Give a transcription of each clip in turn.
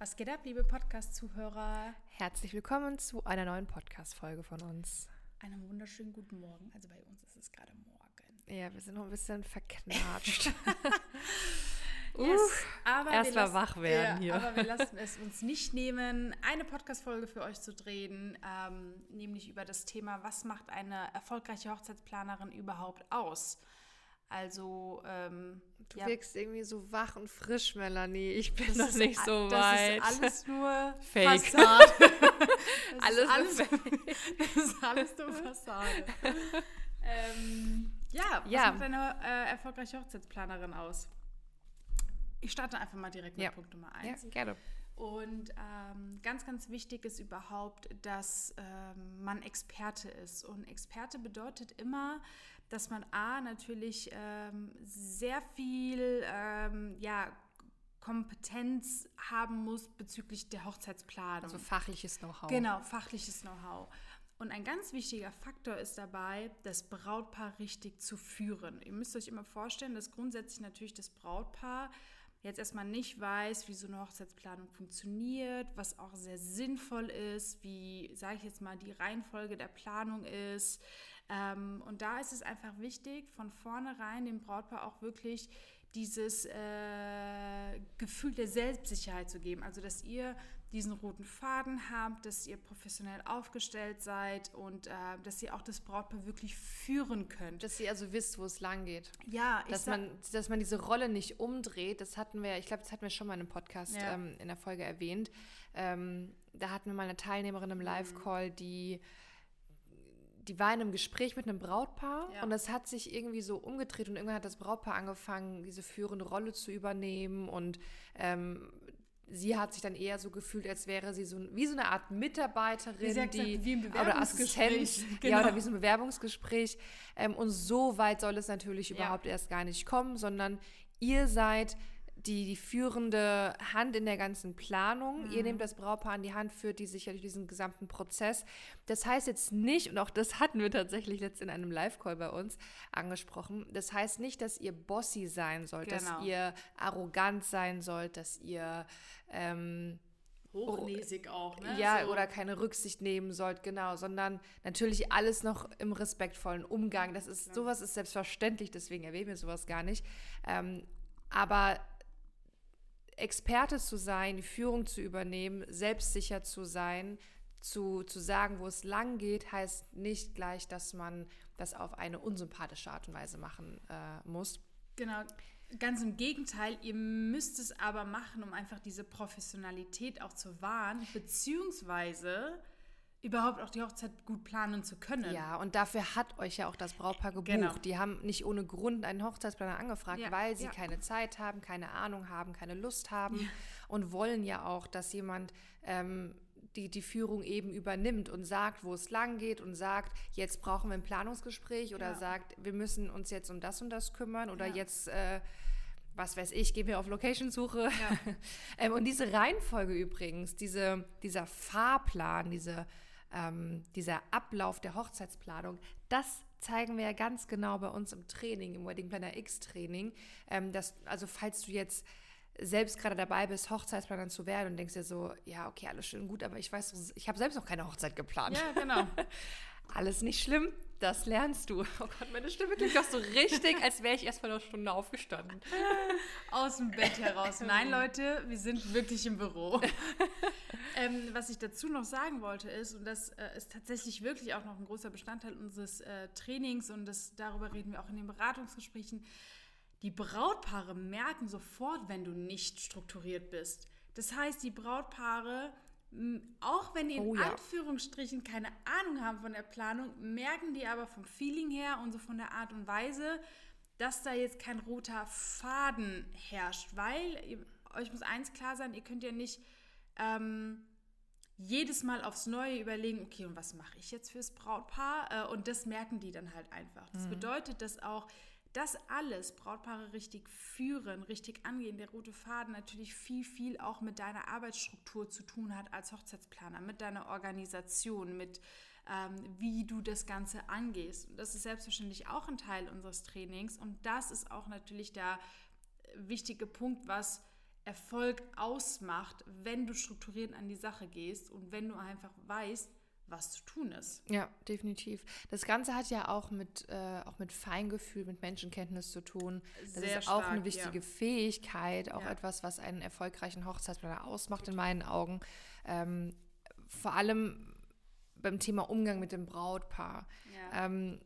Was geht ab, liebe Podcast-Zuhörer? Herzlich willkommen zu einer neuen Podcast-Folge von uns. Einen wunderschönen guten Morgen. Also bei uns ist es gerade morgen. Ja, wir sind noch ein bisschen verknatscht. yes, aber erst wir mal wach werden ja, hier. Aber wir lassen es uns nicht nehmen, eine Podcast-Folge für euch zu drehen, ähm, nämlich über das Thema, was macht eine erfolgreiche Hochzeitsplanerin überhaupt aus? Also, ähm, Du ja, wirkst irgendwie so wach und frisch, Melanie. Ich bin das noch nicht so das weit. ist alles nur Fake. Fassade. Das Alles ist alles, nur das ist alles nur Fassade. ähm, ja, was Ja. macht eine äh, erfolgreiche Hochzeitsplanerin aus? Ich starte einfach mal direkt mit Ja. Punkt Nummer ja, eins. gerne. Und ähm, ganz, ganz wichtig ist überhaupt, dass ähm, man Experte ist. Und Experte bedeutet immer, dass man A, natürlich ähm, sehr viel ähm, ja, Kompetenz haben muss bezüglich der Hochzeitsplanung. Also fachliches Know-how. Genau, fachliches Know-how. Und ein ganz wichtiger Faktor ist dabei, das Brautpaar richtig zu führen. Ihr müsst euch immer vorstellen, dass grundsätzlich natürlich das Brautpaar jetzt erstmal nicht weiß, wie so eine Hochzeitsplanung funktioniert, was auch sehr sinnvoll ist, wie, sage ich jetzt mal, die Reihenfolge der Planung ist. Ähm, und da ist es einfach wichtig, von vornherein dem Brautpaar auch wirklich dieses äh, Gefühl der Selbstsicherheit zu geben. Also, dass ihr diesen roten Faden habt, dass ihr professionell aufgestellt seid und äh, dass ihr auch das Brautpaar wirklich führen könnt. Dass ihr also wisst, wo es lang geht. ja, ich Dass sag- man, dass man diese Rolle nicht umdreht, das hatten wir, ich glaube, das hatten wir schon mal in einem Podcast Ja. ähm, in der Folge erwähnt. Ähm, da hatten wir mal eine Teilnehmerin Mhm. im Live-Call, die, die war in einem Gespräch mit einem Brautpaar Ja. und das hat sich irgendwie so umgedreht und irgendwann hat das Brautpaar angefangen, diese führende Rolle zu übernehmen und ähm, sie hat sich dann eher so gefühlt, als wäre sie so ein- wie so eine Art Mitarbeiterin, hat die gesagt, wie im oder Bewerbungsgespräch. Assistent, Genau. ja, oder wie so ein Bewerbungsgespräch. Ähm, und so weit soll es natürlich Ja. überhaupt erst gar nicht kommen, sondern ihr seid die, die führende Hand in der ganzen Planung. Mhm. Ihr nehmt das Brautpaar an die Hand, führt die sicher durch diesen gesamten Prozess. Das heißt jetzt nicht, und auch das hatten wir tatsächlich letzt in einem Live-Call bei uns angesprochen, das heißt nicht, dass ihr bossy sein sollt, Genau. dass ihr arrogant sein sollt, dass ihr ähm, hochnäsig auch, ne? ja, So. oder keine Rücksicht nehmen sollt, genau, sondern natürlich alles noch im respektvollen Umgang. Das ist, sowas ist selbstverständlich, deswegen erwähnen wir sowas gar nicht. Ähm, aber Experte zu sein, die Führung zu übernehmen, selbstsicher zu sein, zu, zu sagen, wo es lang geht, heißt nicht gleich, dass man das auf eine unsympathische Art und Weise machen äh, muss. Genau, ganz im Gegenteil, ihr müsst es aber machen, um einfach diese Professionalität auch zu wahren, beziehungsweise überhaupt auch die Hochzeit gut planen zu können. Ja, und dafür hat euch ja auch das Brautpaar gebucht. Genau. Die haben nicht ohne Grund einen Hochzeitsplaner angefragt, Ja, weil sie ja. keine Zeit haben, keine Ahnung haben, keine Lust haben und wollen ja auch, dass jemand ähm, die, die Führung eben übernimmt und sagt, wo es lang geht und sagt, jetzt brauchen wir ein Planungsgespräch oder Ja. sagt, wir müssen uns jetzt um das und das kümmern oder Ja. jetzt, äh, was weiß ich, gehen wir auf Location-Suche. ähm, und diese Reihenfolge übrigens, diese, dieser Fahrplan, diese, ähm, dieser Ablauf der Hochzeitsplanung, das zeigen wir ja ganz genau bei uns im Training, im Wedding Planner X Training. Ähm, das, also falls du jetzt selbst gerade dabei bist, Hochzeitsplaner zu werden und denkst dir so, ja, okay, alles schön gut, aber ich weiß, ich habe selbst noch keine Hochzeit geplant. Ja, genau. Alles nicht schlimm, das lernst du. Oh Gott, meine Stimme klingt doch so richtig, als wäre ich erst vor einer Stunde aufgestanden. Aus dem Bett heraus. Nein, Leute, wir sind wirklich im Büro. ähm, was ich dazu noch sagen wollte ist, und das äh, ist tatsächlich wirklich auch noch ein großer Bestandteil unseres äh, Trainings und das, darüber reden wir auch in den Beratungsgesprächen, die Brautpaare merken sofort, wenn du nicht strukturiert bist. Das heißt, die Brautpaare, auch wenn die in Oh ja. Anführungsstrichen keine Ahnung haben von der Planung, merken die aber vom Feeling her und so von der Art und Weise, dass da jetzt kein roter Faden herrscht, weil ihr, euch muss eins klar sein, ihr könnt ja nicht ähm, jedes Mal aufs Neue überlegen, okay, und was mache ich jetzt fürs Brautpaar? Äh, und das merken die dann halt einfach. Das bedeutet, dass auch das alles Brautpaare richtig führen, richtig angehen, der rote Faden natürlich viel, viel auch mit deiner Arbeitsstruktur zu tun hat als Hochzeitsplaner, mit deiner Organisation, mit ähm, wie du das Ganze angehst. Und das ist selbstverständlich auch ein Teil unseres Trainings und das ist auch natürlich der wichtige Punkt, was Erfolg ausmacht, wenn du strukturiert an die Sache gehst und wenn du einfach weißt, was zu tun ist. Ja, definitiv. Das Ganze hat ja auch mit, äh, auch mit Feingefühl, mit Menschenkenntnis zu tun. Das Sehr ist stark, auch eine wichtige ja. Fähigkeit, auch ja. etwas, was einen erfolgreichen Hochzeitsplaner ausmacht, in meinen Augen. Ähm, vor allem beim Thema Umgang mit dem Brautpaar. Ja. Ähm,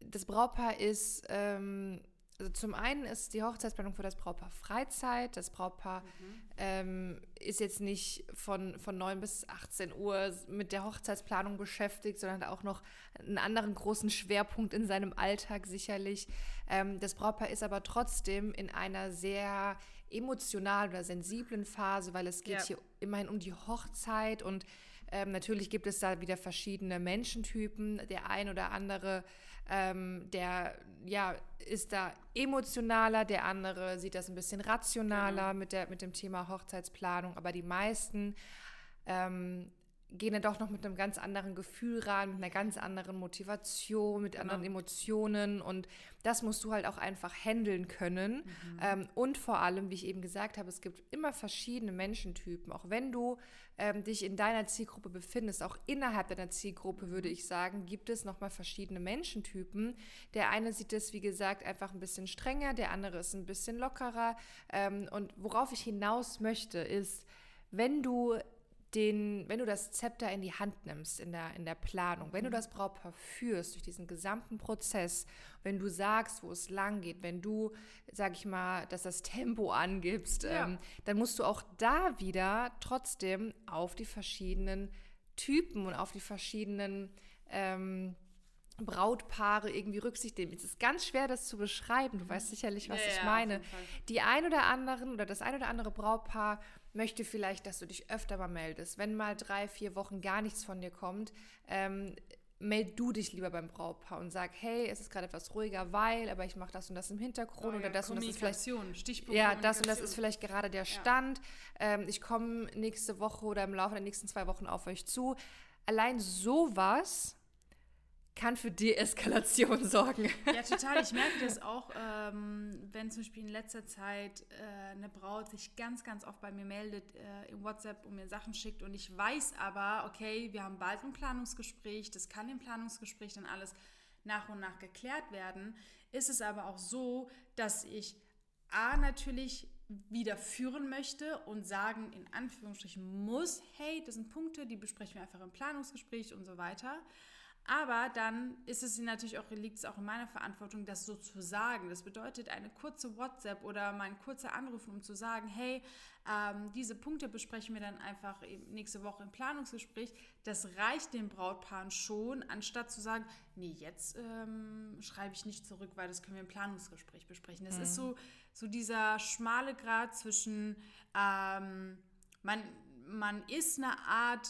das Brautpaar ist ähm, also zum einen ist die Hochzeitsplanung für das Brautpaar Freizeit. Das Brautpaar mhm. ähm, ist jetzt nicht von, von 9 bis 18 Uhr mit der Hochzeitsplanung beschäftigt, sondern auch noch einen anderen großen Schwerpunkt in seinem Alltag sicherlich. Ähm, das Brautpaar ist aber trotzdem in einer sehr emotionalen oder sensiblen Phase, weil es geht ja. hier immerhin um die Hochzeit und ähm, natürlich gibt es da wieder verschiedene Menschentypen. Der ein oder andere ähm, der ja, ist da emotionaler, der andere sieht das ein bisschen rationaler genau. mit, der, mit dem Thema Hochzeitsplanung, aber die meisten ähm, gehen dann doch noch mit einem ganz anderen Gefühl ran, mit einer ganz anderen Motivation, mit genau. anderen Emotionen und das musst du halt auch einfach handeln können. Mhm. Ähm, und vor allem, wie ich eben gesagt habe, es gibt immer verschiedene Menschentypen. Auch wenn du ähm, dich in deiner Zielgruppe befindest, auch innerhalb deiner Zielgruppe würde ich sagen, gibt es nochmal verschiedene Menschentypen. Der eine sieht es, wie gesagt, einfach ein bisschen strenger, der andere ist ein bisschen lockerer. Ähm, und worauf ich hinaus möchte, ist, wenn du den, wenn du das Zepter in die Hand nimmst in der, in der Planung, wenn du mhm. das Brautpaar führst durch diesen gesamten Prozess, wenn du sagst, wo es lang geht, wenn du, sag ich mal, dass das Tempo angibst, ja. ähm, dann musst du auch da wieder trotzdem auf die verschiedenen Typen und auf die verschiedenen ähm, Brautpaare irgendwie Rücksicht nehmen. Es ist ganz schwer, das zu beschreiben. Du weißt sicherlich, was ja, ich meine. Die ein oder anderen oder das ein oder andere Brautpaar möchte vielleicht, dass du dich öfter mal meldest. Wenn mal drei, vier Wochen gar nichts von dir kommt, ähm, meld du dich lieber beim Brautpaar und sag, hey, es ist gerade etwas ruhiger, weil, aber ich mache das und das im Hintergrund oh, oder das und das ist vielleicht ja, das und das ist vielleicht gerade der Stand. Ja. Ähm, ich komme nächste Woche oder im Laufe der nächsten zwei Wochen auf euch zu. Allein sowas kann für Deeskalation sorgen. Ja, total. Ich merke das auch, ähm, wenn zum Beispiel in letzter Zeit äh, eine Braut sich ganz, ganz oft bei mir meldet äh, im WhatsApp und mir Sachen schickt und ich weiß aber, okay, wir haben bald ein Planungsgespräch, das kann im Planungsgespräch dann alles nach und nach geklärt werden, ist es aber auch so, dass ich A natürlich wieder führen möchte und sagen, in Anführungsstrichen muss, hey, das sind Punkte, die besprechen wir einfach im Planungsgespräch und so weiter. Aber dann ist es natürlich auch, liegt es auch in meiner Verantwortung, das so zu sagen. Das bedeutet eine kurze WhatsApp oder mal ein kurzer Anruf, um zu sagen, hey, ähm, diese Punkte besprechen wir dann einfach nächste Woche im Planungsgespräch. Das reicht den Brautpaaren schon, anstatt zu sagen, nee, jetzt ähm, schreibe ich nicht zurück, weil das können wir im Planungsgespräch besprechen. Das mhm. ist so, so dieser schmale Grad zwischen, ähm, man, man ist eine Art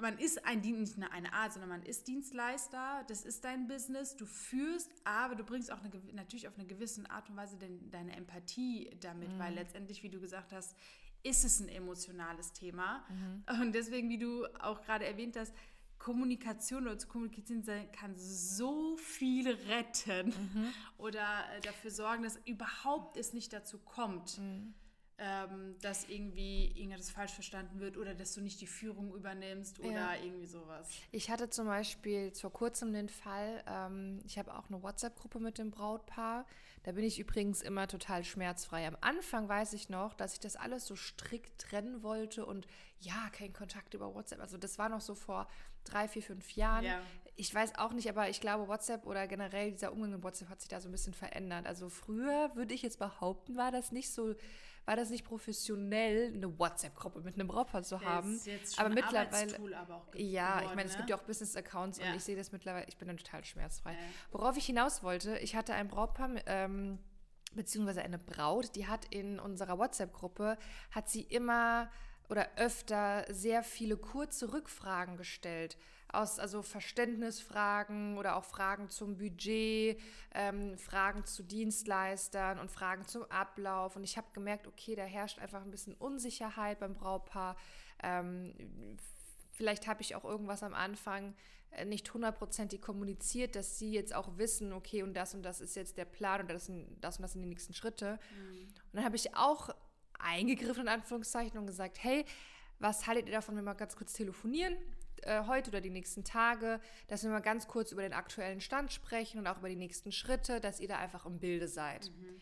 man ist ein nicht nur eine Art, sondern man ist Dienstleister, das ist dein Business, du führst, aber du bringst auch eine, natürlich auf eine gewisse Art und Weise den, deine Empathie damit, mhm. weil letztendlich, wie du gesagt hast, ist es ein emotionales Thema. Mhm. Und deswegen, wie du auch gerade erwähnt hast, Kommunikation oder zu kommunizieren kann so viel retten mhm. oder äh, dafür sorgen, dass überhaupt es nicht dazu kommt. Mhm ähm, dass irgendwie irgendwas falsch verstanden wird oder dass du nicht die Führung übernimmst oder ja. irgendwie sowas. Ich hatte zum Beispiel vor kurzem den Fall, ähm, ich habe auch eine WhatsApp-Gruppe mit dem Brautpaar. Da bin ich übrigens immer total schmerzfrei. Am Anfang weiß ich noch, dass ich das alles so strikt trennen wollte und ja, kein Kontakt über WhatsApp. Also das war noch so vor drei, vier, fünf Jahren. Ja. Ich weiß auch nicht, aber ich glaube, WhatsApp oder generell dieser Umgang mit WhatsApp hat sich da so ein bisschen verändert. Also früher würde ich jetzt behaupten, war das nicht so war das nicht professionell, eine WhatsApp-Gruppe mit einem Brautpaar zu haben. Ist jetzt schon aber mittlerweile. Aber auch ja, geworden, ich meine, ne? es gibt ja auch Business-Accounts ja. und ich sehe das mittlerweile, ich bin dann total schmerzfrei. Ja. Worauf ich hinaus wollte, ich hatte ein Brautpaar, ähm, beziehungsweise eine Braut, die hat in unserer WhatsApp-Gruppe, hat sie immer oder öfter sehr viele kurze Rückfragen gestellt aus also Verständnisfragen oder auch Fragen zum Budget, ähm, Fragen zu Dienstleistern und Fragen zum Ablauf. Und ich habe gemerkt, okay, da herrscht einfach ein bisschen Unsicherheit beim Brautpaar. Ähm, vielleicht habe ich auch irgendwas am Anfang äh, nicht hundertprozentig kommuniziert, dass sie jetzt auch wissen, okay, und das und das ist jetzt der Plan und das, das und das sind die nächsten Schritte. Mhm. Und dann habe ich auch eingegriffen, in Anführungszeichen, und gesagt, hey, was haltet ihr davon, wenn wir mal ganz kurz telefonieren? Äh, heute oder die nächsten Tage, dass wir mal ganz kurz über den aktuellen Stand sprechen und auch über die nächsten Schritte, dass ihr da einfach im Bilde seid. Mhm.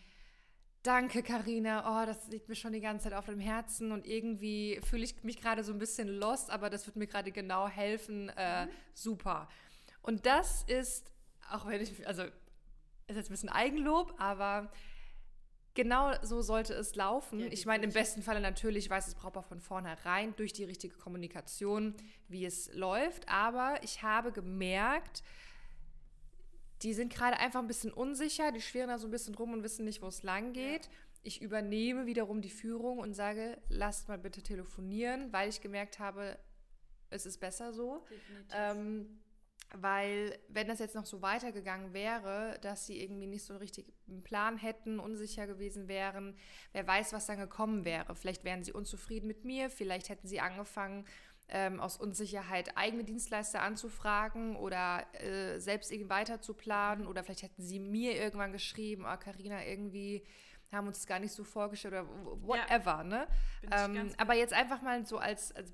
Danke, Karina. Oh, das liegt mir schon die ganze Zeit auf dem Herzen und irgendwie fühle ich mich gerade so ein bisschen lost, aber das wird mir gerade genau helfen. Äh, mhm. Super. Und das ist, auch wenn ich, also ist jetzt ein bisschen Eigenlob, aber genau so sollte es laufen. Ja, ich meine, im besten Falle natürlich weiß es Brautpaar von vornherein durch die richtige Kommunikation, wie es läuft. Aber ich habe gemerkt, die sind gerade einfach ein bisschen unsicher, die schwirren da so ein bisschen rum und wissen nicht, wo es lang geht. Ja. Ich übernehme wiederum die Führung und sage, lasst mal bitte telefonieren, weil ich gemerkt habe, es ist besser so. Ähm, weil wenn das jetzt noch so weitergegangen wäre, dass sie irgendwie nicht so richtig einen Plan hätten, unsicher gewesen wären, wer weiß, was dann gekommen wäre. Vielleicht wären sie unzufrieden mit mir, vielleicht hätten sie angefangen, ähm, aus Unsicherheit eigene Dienstleister anzufragen oder äh, selbst irgendwie weiter zu planen oder vielleicht hätten sie mir irgendwann geschrieben, oh Carina, irgendwie haben uns das gar nicht so vorgestellt oder whatever, ja, ne? Ähm, aber jetzt einfach mal so als, als,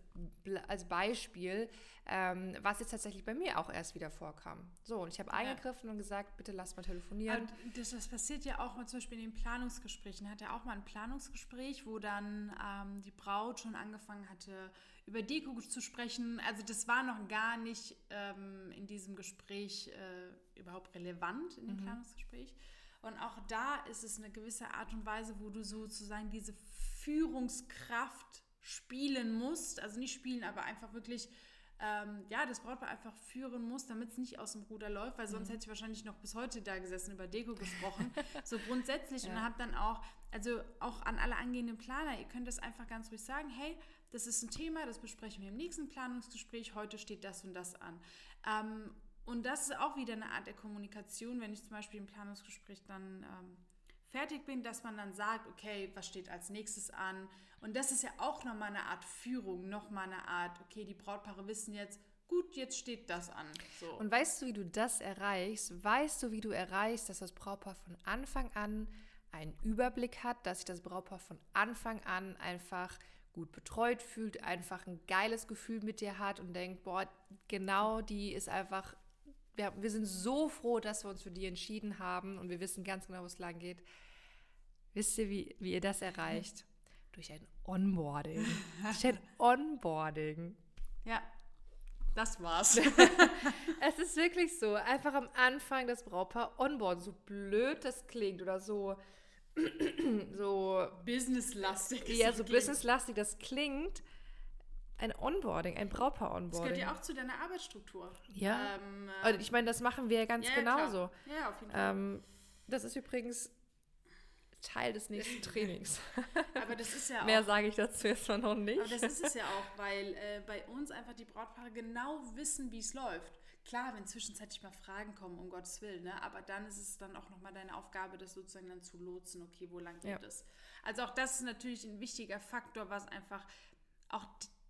als Beispiel, ähm, was jetzt tatsächlich bei mir auch erst wieder vorkam. So, und ich habe eingegriffen ja. und gesagt, bitte lass mal telefonieren. Und das, das, passiert ja auch mal zum Beispiel in den Planungsgesprächen. Hat ja auch mal ein Planungsgespräch, wo dann ähm, die Braut schon angefangen hatte, über Deko zu sprechen. Also das war noch gar nicht ähm, in diesem Gespräch äh, überhaupt relevant, in dem mhm. Planungsgespräch. Und auch da ist es eine gewisse Art und Weise, wo du sozusagen diese Führungskraft spielen musst. Also nicht spielen, aber einfach wirklich ähm, ja, das Brautpaar einfach führen muss, damit es nicht aus dem Ruder läuft, weil sonst mhm. hätte ich wahrscheinlich noch bis heute da gesessen, über Deko gesprochen. so grundsätzlich ja. und habe dann auch, also auch an alle angehenden Planer, ihr könnt das einfach ganz ruhig sagen, hey, das ist ein Thema, das besprechen wir im nächsten Planungsgespräch, heute steht das und das an. Ähm, und das ist auch wieder eine Art der Kommunikation, wenn ich zum Beispiel im Planungsgespräch dann ähm, fertig bin, dass man dann sagt, okay, was steht als nächstes an? Und das ist ja auch nochmal eine Art Führung, nochmal eine Art, okay, die Brautpaare wissen jetzt, gut, jetzt steht das an. So. Und weißt du, wie du das erreichst? Weißt du, wie du erreichst, dass das Brautpaar von Anfang an einen Überblick hat, dass sich das Brautpaar von Anfang an einfach gut betreut fühlt, einfach ein geiles Gefühl mit dir hat und denkt, boah, genau die ist einfach, wir, wir sind so froh, dass wir uns für die entschieden haben und wir wissen ganz genau, wo es lang geht. Wisst ihr, wie, wie ihr das erreicht? Durch ein Onboarding. Durch ein Onboarding. Ja, das war's. es ist wirklich so. Einfach am Anfang das Brautpaar onboarden. So blöd das klingt oder so so businesslastig. Ja, so businesslastig das klingt. Ein Onboarding, ein Brautpaar-Onboarding. Das gehört ja auch zu deiner Arbeitsstruktur. Ja. Ähm, also ich meine, das machen wir ja ganz ja, genauso. Klar. Ja, auf jeden Fall. Ähm, das ist übrigens Teil des nächsten Trainings. aber das ist ja auch. Mehr sage ich dazu jetzt noch nicht. Aber das ist es ja auch, weil äh, bei uns einfach die Brautpaare genau wissen, wie es läuft. Klar, wenn zwischenzeitlich mal Fragen kommen, um Gottes Willen, ne? aber dann ist es dann auch nochmal deine Aufgabe, das sozusagen dann zu lotsen, okay, wo lang geht ja. es. Also auch das ist natürlich ein wichtiger Faktor, was einfach auch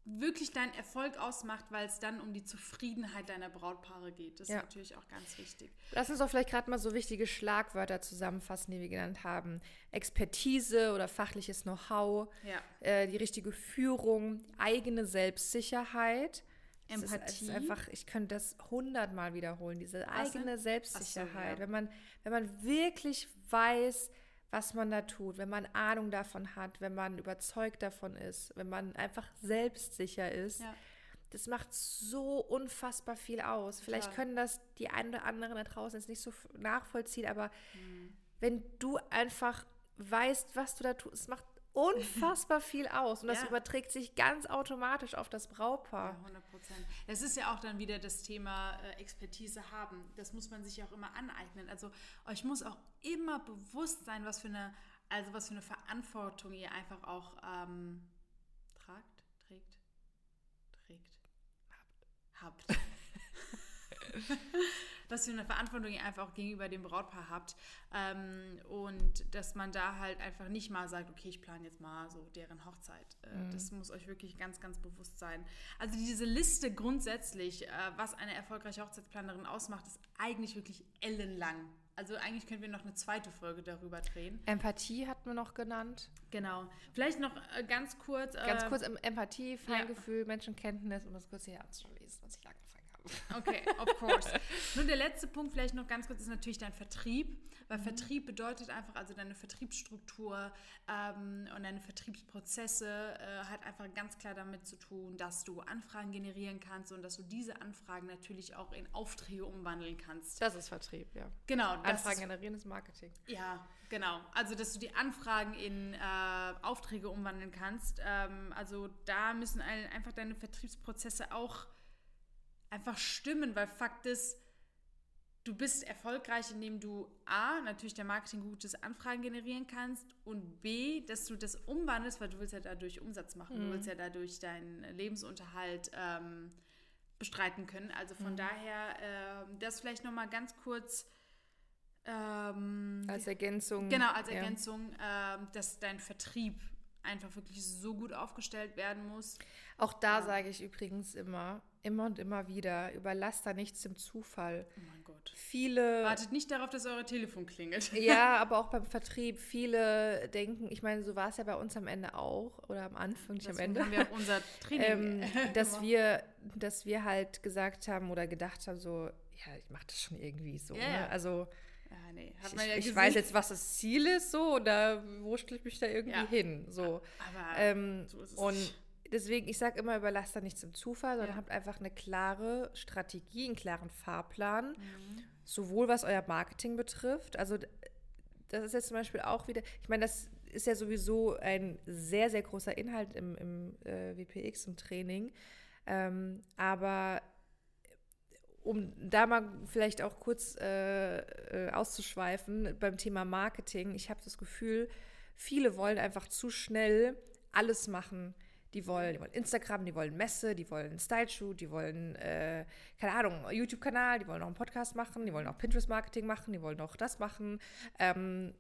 wirklich deinen Erfolg ausmacht, weil es dann um die Zufriedenheit deiner Brautpaare geht. Das ja. ist natürlich auch ganz wichtig. Lass uns doch vielleicht gerade mal so wichtige Schlagwörter zusammenfassen, die wir genannt haben. Expertise oder fachliches Know-how, ja. äh, die richtige Führung, eigene Selbstsicherheit. Empathie. Es ist, es ist einfach, ich könnte das hundertmal wiederholen, diese eigene Selbstsicherheit. So, ja. wenn, man, wenn man wirklich weiß, was man da tut, wenn man Ahnung davon hat, wenn man überzeugt davon ist, wenn man einfach selbstsicher ist. Ja. Das macht so unfassbar viel aus. Vielleicht können das die einen oder anderen da draußen jetzt nicht so nachvollziehen, aber mhm. wenn du einfach weißt, was du da tust, es macht unfassbar viel aus und das ja. überträgt sich ganz automatisch auf das Brautpaar. Ja, 100 Prozent. Es ist ja auch dann wieder das Thema äh, Expertise haben. Das muss man sich ja auch immer aneignen. Also euch muss auch immer bewusst sein, was für eine, also was für eine Verantwortung ihr einfach auch ähm, tragt, trägt, trägt, habt. habt. was für eine Verantwortung ihr einfach auch gegenüber dem Brautpaar habt. Ähm, und dass man da halt einfach nicht mal sagt, okay, ich plane jetzt mal so deren Hochzeit. Äh, mhm. Das muss euch wirklich ganz, ganz bewusst sein. Also diese Liste grundsätzlich, äh, was eine erfolgreiche Hochzeitsplanerin ausmacht, ist eigentlich wirklich ellenlang. Also eigentlich können wir noch eine zweite Folge darüber drehen. Empathie hat man noch genannt. Genau. Vielleicht noch äh, ganz kurz. Ganz äh, kurz Empathie, Feingefühl, ja. Menschenkenntnis, um das kurz hier anzulesen, was ich habe. Okay, of course. Nur der letzte Punkt vielleicht noch ganz kurz ist natürlich dein Vertrieb. Weil mhm. Vertrieb bedeutet einfach, also deine Vertriebsstruktur ähm, und deine Vertriebsprozesse äh, hat einfach ganz klar damit zu tun, dass du Anfragen generieren kannst und dass du diese Anfragen natürlich auch in Aufträge umwandeln kannst. Das ist Vertrieb, ja. Genau. Anfragen generieren ist Marketing. Ja, genau. Also, dass du die Anfragen in äh, Aufträge umwandeln kannst. Ähm, also, da müssen einfach deine Vertriebsprozesse auch einfach stimmen, weil Fakt ist, du bist erfolgreich, indem du A, natürlich der Marketing gutes Anfragen generieren kannst und B, dass du das umwandelst, weil du willst ja dadurch Umsatz machen, mhm. du willst ja dadurch deinen Lebensunterhalt ähm, bestreiten können. Also von mhm. daher, äh, das vielleicht nochmal ganz kurz. Ähm, als Ergänzung. Genau, als Ergänzung, ja. äh, dass dein Vertrieb einfach wirklich so gut aufgestellt werden muss. Auch da ja. sage ich übrigens immer, immer und immer wieder, überlasst da nichts dem Zufall. Oh mein Gott. Viele. Wartet nicht darauf, dass euer Telefon klingelt. Ja, aber auch beim Vertrieb. Viele denken, ich meine, so war es ja bei uns am Ende auch, oder am Anfang, nicht das am Ende. haben wir auch unser Training. ähm, dass, wir, dass wir halt gesagt haben oder gedacht haben, so, ja, ich mache das schon irgendwie so. Ja, ne? Also. Ja, nee. ich, ja ich weiß jetzt, was das Ziel ist, so, oder wo stelle ich mich da irgendwie ja. hin? So. Aber ähm, so ist es und nicht deswegen, ich sage immer, überlasst da nichts im Zufall, sondern ja. habt einfach eine klare Strategie, einen klaren Fahrplan, mhm. sowohl was euer Marketing betrifft. Also das ist jetzt zum Beispiel auch wieder, ich meine, das ist ja sowieso ein sehr, sehr großer Inhalt im, im äh, WPX, im Training. Ähm, aber um da mal vielleicht auch kurz äh, äh, auszuschweifen beim Thema Marketing, ich habe das Gefühl, viele wollen einfach zu schnell alles machen. Die wollen, die wollen Instagram, die wollen Messe, die wollen Style-Shoot, die wollen, äh, keine Ahnung, YouTube-Kanal, die wollen auch einen Podcast machen, die wollen auch Pinterest-Marketing machen, die wollen auch das machen. Ähm,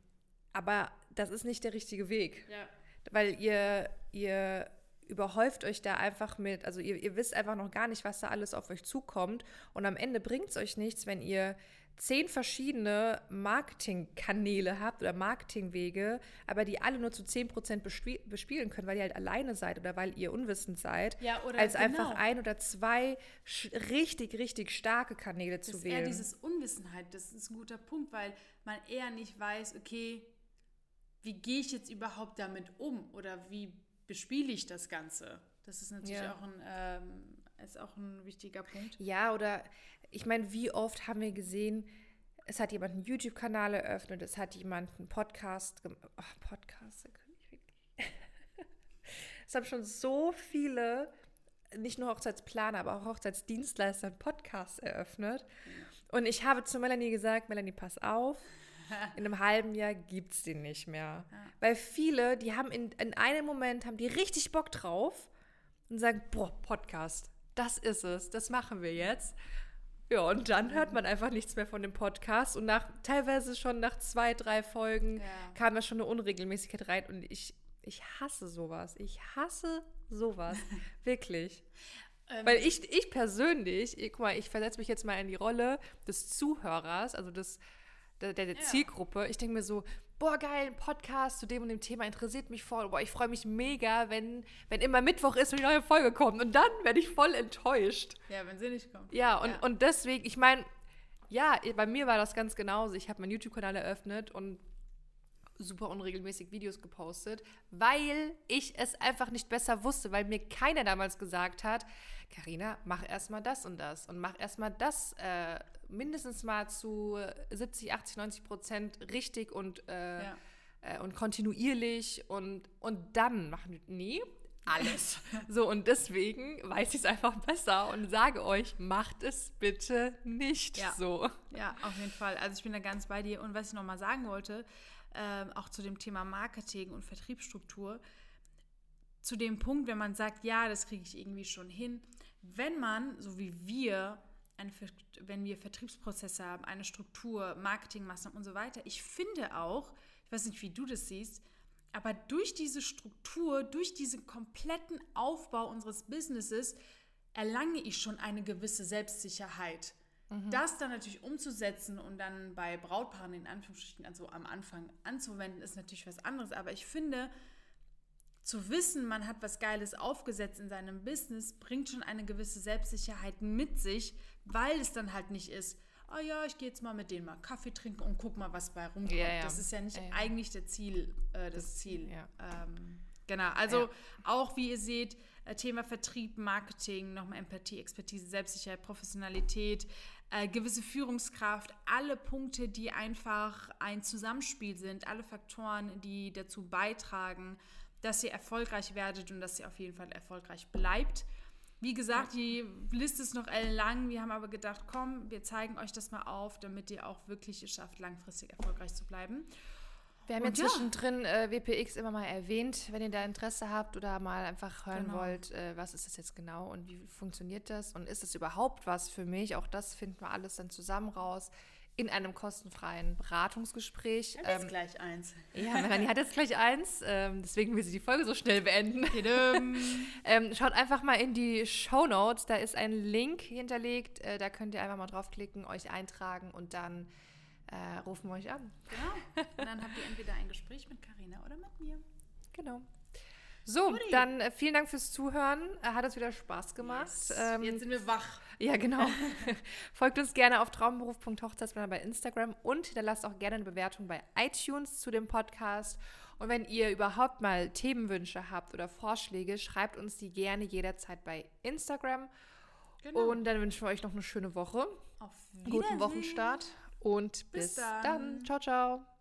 aber das ist nicht der richtige Weg. Ja. Weil ihr, ihr überhäuft euch da einfach mit, also ihr, ihr wisst einfach noch gar nicht, was da alles auf euch zukommt. Und am Ende bringt es euch nichts, wenn ihr zehn verschiedene Marketingkanäle habt oder Marketingwege, aber die alle nur zu 10% bespiel bespielen können, weil ihr halt alleine seid oder weil ihr unwissend seid, ja, oder als genau. einfach ein oder zwei richtig, richtig starke Kanäle das zu ist wählen. Eher dieses Unwissenheit, das ist ein guter Punkt, weil man eher nicht weiß, okay, wie gehe ich jetzt überhaupt damit um oder wie bespiele ich das Ganze? Das ist natürlich ja. auch ein ähm, ist auch ein wichtiger Punkt. Ja, oder ich meine, wie oft haben wir gesehen, es hat jemand einen YouTube-Kanal eröffnet, es hat jemand einen Podcast gemacht. Oh, Podcasts, da kann ich wirklich. es haben schon so viele, nicht nur Hochzeitsplaner, aber auch Hochzeitsdienstleister einen Podcast eröffnet. Und ich habe zu Melanie gesagt, Melanie, pass auf, in einem halben Jahr gibt es den nicht mehr. Weil viele, die haben in, in einem Moment, haben die richtig Bock drauf und sagen, boah, Podcast, das ist es, das machen wir jetzt. Ja, und dann hört man einfach nichts mehr von dem Podcast. Und nach teilweise schon nach zwei, drei Folgen ja. kam da schon eine Unregelmäßigkeit rein. Und ich, ich hasse sowas. Ich hasse sowas. Wirklich. Ähm, Weil ich, ich persönlich, ich, guck mal, ich versetze mich jetzt mal in die Rolle des Zuhörers, also des, der, der, der ja. Zielgruppe. Ich denke mir so, boah, geil, ein Podcast zu dem und dem Thema interessiert mich voll. Boah, ich freue mich mega, wenn, wenn immer Mittwoch ist und die neue Folge kommt. Und dann werde ich voll enttäuscht. Ja, wenn sie nicht kommt. Ja, und, ja. und deswegen, ich meine, ja, bei mir war das ganz genauso. Ich habe meinen YouTube-Kanal eröffnet und super unregelmäßig Videos gepostet, weil ich es einfach nicht besser wusste, weil mir keiner damals gesagt hat, Karina, mach erstmal das und das und mach erstmal das äh, mindestens mal zu 70, 80, 90 Prozent richtig und, äh, ja. äh, und kontinuierlich und, und dann machen wir, nee, alles. so, und deswegen weiß ich es einfach besser und sage euch, macht es bitte nicht ja. so. Ja, auf jeden Fall. Also ich bin da ganz bei dir. Und was ich nochmal sagen wollte, äh, auch zu dem Thema Marketing und Vertriebsstruktur, zu dem Punkt, wenn man sagt, ja, das kriege ich irgendwie schon hin, wenn man, so wie wir, eine, wenn wir Vertriebsprozesse haben, eine Struktur, Marketingmaßnahmen und so weiter, ich finde auch, ich weiß nicht, wie du das siehst, aber durch diese Struktur, durch diesen kompletten Aufbau unseres Businesses erlange ich schon eine gewisse Selbstsicherheit. Mhm. Das dann natürlich umzusetzen und dann bei Brautpaaren in Anführungsstrichen, also am Anfang anzuwenden, ist natürlich was anderes. Aber ich finde, zu wissen, man hat was Geiles aufgesetzt in seinem Business, bringt schon eine gewisse Selbstsicherheit mit sich, weil es dann halt nicht ist, oh ja, ich gehe jetzt mal mit denen mal Kaffee trinken und guck mal, was bei rumkommt. Ja, ja. Das ist ja nicht ja, eigentlich der Ziel, äh, das, das, Ziel. Ähm, genau, also auch wie ihr seht, Thema Vertrieb, Marketing, nochmal Empathie, Expertise, Selbstsicherheit, Professionalität, äh, gewisse Führungskraft, alle Punkte, die einfach ein Zusammenspiel sind, alle Faktoren, die dazu beitragen, dass ihr erfolgreich werdet und dass ihr auf jeden Fall erfolgreich bleibt. Wie gesagt, die Liste ist noch lang. Wir haben aber gedacht, komm, wir zeigen euch das mal auf, damit ihr auch wirklich es schafft, langfristig erfolgreich zu bleiben. Wir haben ja zwischendrin äh, WPX immer mal erwähnt, wenn ihr da Interesse habt oder mal einfach hören genau. wollt, äh, was ist das jetzt genau und wie funktioniert das und ist das überhaupt was für mich? Auch das finden wir alles dann zusammen raus in einem kostenfreien Beratungsgespräch. Ähm, jetzt gleich eins. Ja, Melanie hat jetzt gleich eins, ähm, deswegen will sie die Folge so schnell beenden. ähm, schaut einfach mal in die Show Notes, da ist ein Link hinterlegt, äh, da könnt ihr einfach mal draufklicken, euch eintragen und dann äh, rufen wir euch an. Genau. Und dann habt ihr entweder ein Gespräch mit Karina oder mit mir. Genau. So, Uri. dann äh, vielen Dank fürs Zuhören. Äh, hat uns wieder Spaß gemacht. Yes. Ähm, Jetzt sind wir wach. Ja, genau. Folgt uns gerne auf traumberuf.hochzeitsplaner bei Instagram und hinterlasst auch gerne eine Bewertung bei iTunes zu dem Podcast. Und wenn ihr überhaupt mal Themenwünsche habt oder Vorschläge, schreibt uns die gerne jederzeit bei Instagram. Genau. Und dann wünschen wir euch noch eine schöne Woche. Auf Guten Wochenstart und bis, bis dann. dann. Ciao, ciao.